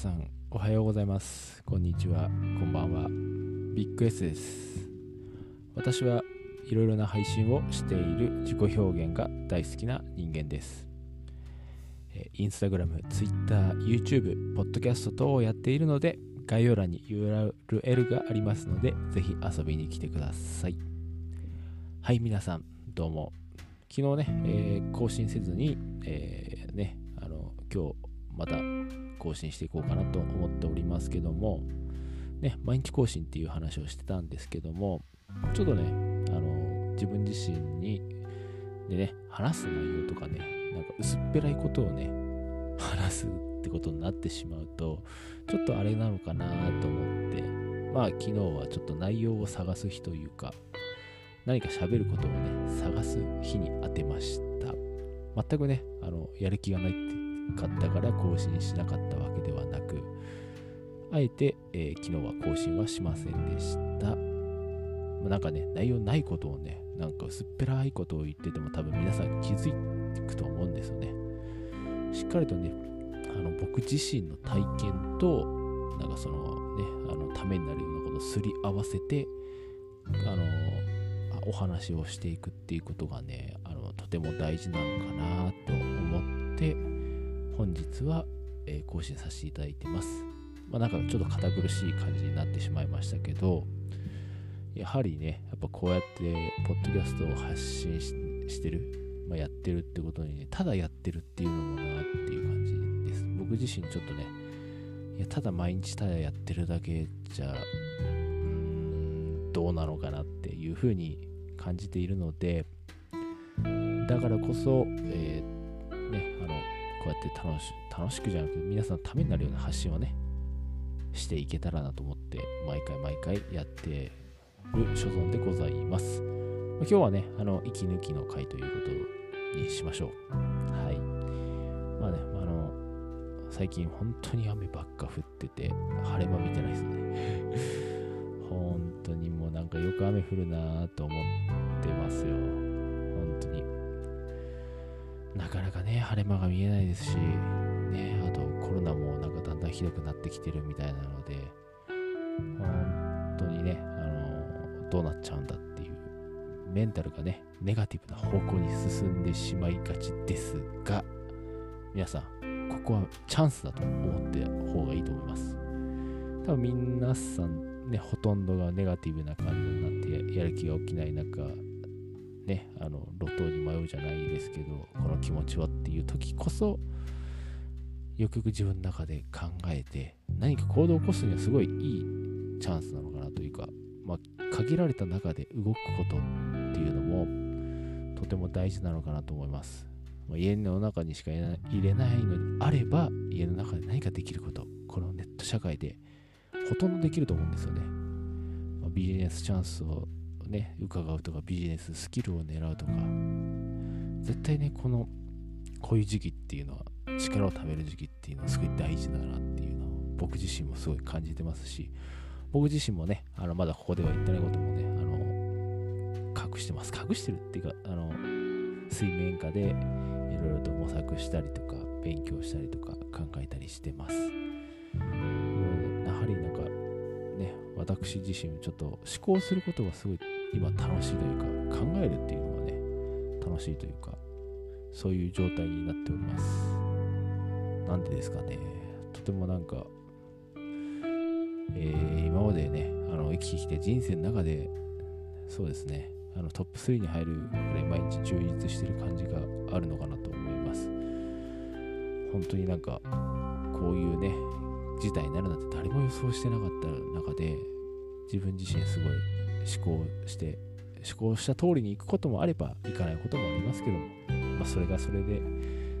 さんおはようございます。こんにちは。こんばんは。ビッグ S です。私はいろいろな配信をしている自己表現が大好きな人間です。インスタグラム、ツイッター、YouTube、ポッドキャスト等をやっているので概要欄に URL がありますのでぜひ遊びに来てください。はい皆さんどうも。昨日ね、えー、更新せずに、えー、ね、あの今日また更新していこうかなと思っておりますけども、ね、毎日更新っていう話をしてたんですけども、ちょっとね、あの自分自身にでね、話す内容とかね、なんか薄っぺらいことをね、話すってことになってしまうと、ちょっとあれなのかなと思って、まあ昨日はちょっと内容を探す日というか、何か喋ることをね、探す日に当てました。全くね、あの、やる気がないってかったから更新しなかったわけではなく、あえて、えー、昨日は更新はしませんでした。まあ、なんかね、内容ないことをね、なんか薄っぺらいことを言ってても多分皆さん気づくと思うんですよね。しっかりとね、あの僕自身の体験と、なんかそのね、あのためになるようなことをすり合わせて、あのお話をしていくっていうことがね、あのとても大事なのかなと思って、本日は、えー、更新させていただいてます。まあ、なんかちょっと堅苦しい感じになってしまいましたけど、やはりね、やっぱこうやって、ポッドキャストを発信してる、まあ、やってるってことにね、ただやってるっていうのもなっていう感じです。僕自身ちょっとね、いやただ毎日ただやってるだけじゃ、うーん、どうなのかなっていうふうに感じているので、だからこそ、えー、ね、あの、こうやって楽し楽しくじゃなくて皆さんのためになるような発信をねしていけたらなと思って毎回毎回やってる所存でございます、ま今日はねあの息抜きの回ということにしましょう。はい。まあねあの最近本当に雨ばっか降ってて晴れ間見てないですね。本当にもうなんかよく雨降るなと思ってますよ。本当に。なかなかね、晴れ間が見えないですし、ね、あとコロナもなんかだんだんひどくなってきてるみたいなので、本当にね、あの、どうなっちゃうんだっていう、メンタルがね、ネガティブな方向に進んでしまいがちですが、皆さん、ここはチャンスだと思って方がいいと思います。多分皆さんね、ほとんどがネガティブな感じになってやる気が起きない中、ね、あの路頭に迷うじゃないですけどこの気持ちはっていう時こそよくよく自分の中で考えて何か行動を起こすにはすごいいいチャンスなのかなというか、まあ、限られた中で動くことっていうのもとても大事なのかなと思います、まあ、家の中にしか入れないのであれば家の中で何かできることこのネット社会でほとんどできると思うんですよね、まあ、ビジネスチャンスをね、伺うとかビジネススキルを狙うとか、絶対ね、この、こういう時期っていうのは、力を貯める時期っていうのはすごい大事だなっていうのを僕自身もすごい感じてますし、僕自身もね、あのまだここでは言ってないこともね、あの、隠してます。隠してるっていうか、あの、水面下でいろいろと模索したりとか、勉強したりとか考えたりしてます。やはりなんか、ね、私自身ちょっと思考することがすごい今楽しいというか考えるっていうのがね楽しいというかそういう状態になっております。なんでですかね。とてもなんか、えー、今までねあの生きてきて人生の中でそうですね。あのトップ3に入るぐらい毎日充実してる感じがあるのかなと思います。本当になんかこういうね事態になるなんて誰も予想してなかった中で自分自身すごい思考して思考した通りに行くこともあれば行かないこともありますけども、まあ、それがそれで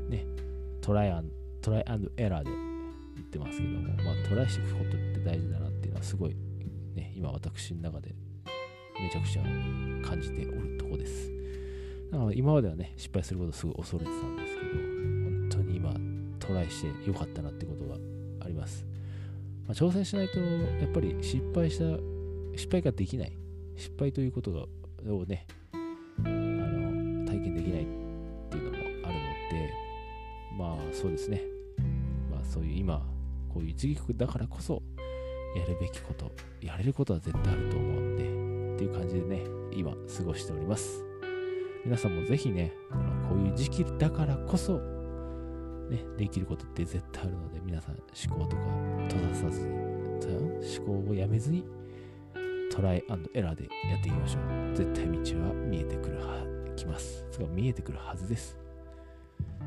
ねトライアントライアンドエラーで言ってますけども、まあ、トライしていくことって大事だなっていうのはすごいね今私の中でめちゃくちゃ感じておるとこです。だから今まではね失敗することすごい恐れてたんですけど本当に今トライしてよかったなってことがあります。まあ、挑戦しないとやっぱり失敗した失敗ができない。失敗ということをねあの体験できないっていうのもあるのでまあそうですね。まあそういう今こういう時期だからこそやるべきことやれることは絶対あると思うんでっていう感じでね今過ごしております。皆さんもぜひねこういう時期だからこそねできることって絶対あるので皆さん思考とか閉ざさずに思考をやめずにトライエラーでやっていきましょう。絶対道は見えてくるはきます。それ見えてくるはずです。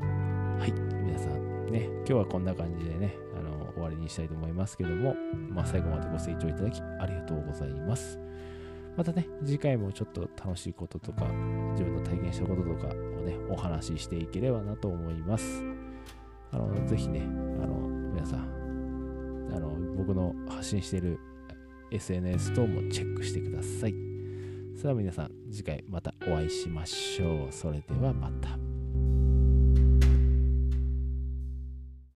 はい。皆さんね今日はこんな感じでねあの終わりにしたいと思いますけども、まあ、最後までご清聴いただきありがとうございます。またね、次回もちょっと楽しいこととか、自分の体験したこととかをね、お話ししていければなと思います。あの、ぜひね、あの、皆さん、あの、僕の発信してる SNS 等もチェックしてください。それでは皆さん、次回またお会いしましょう。それではまた。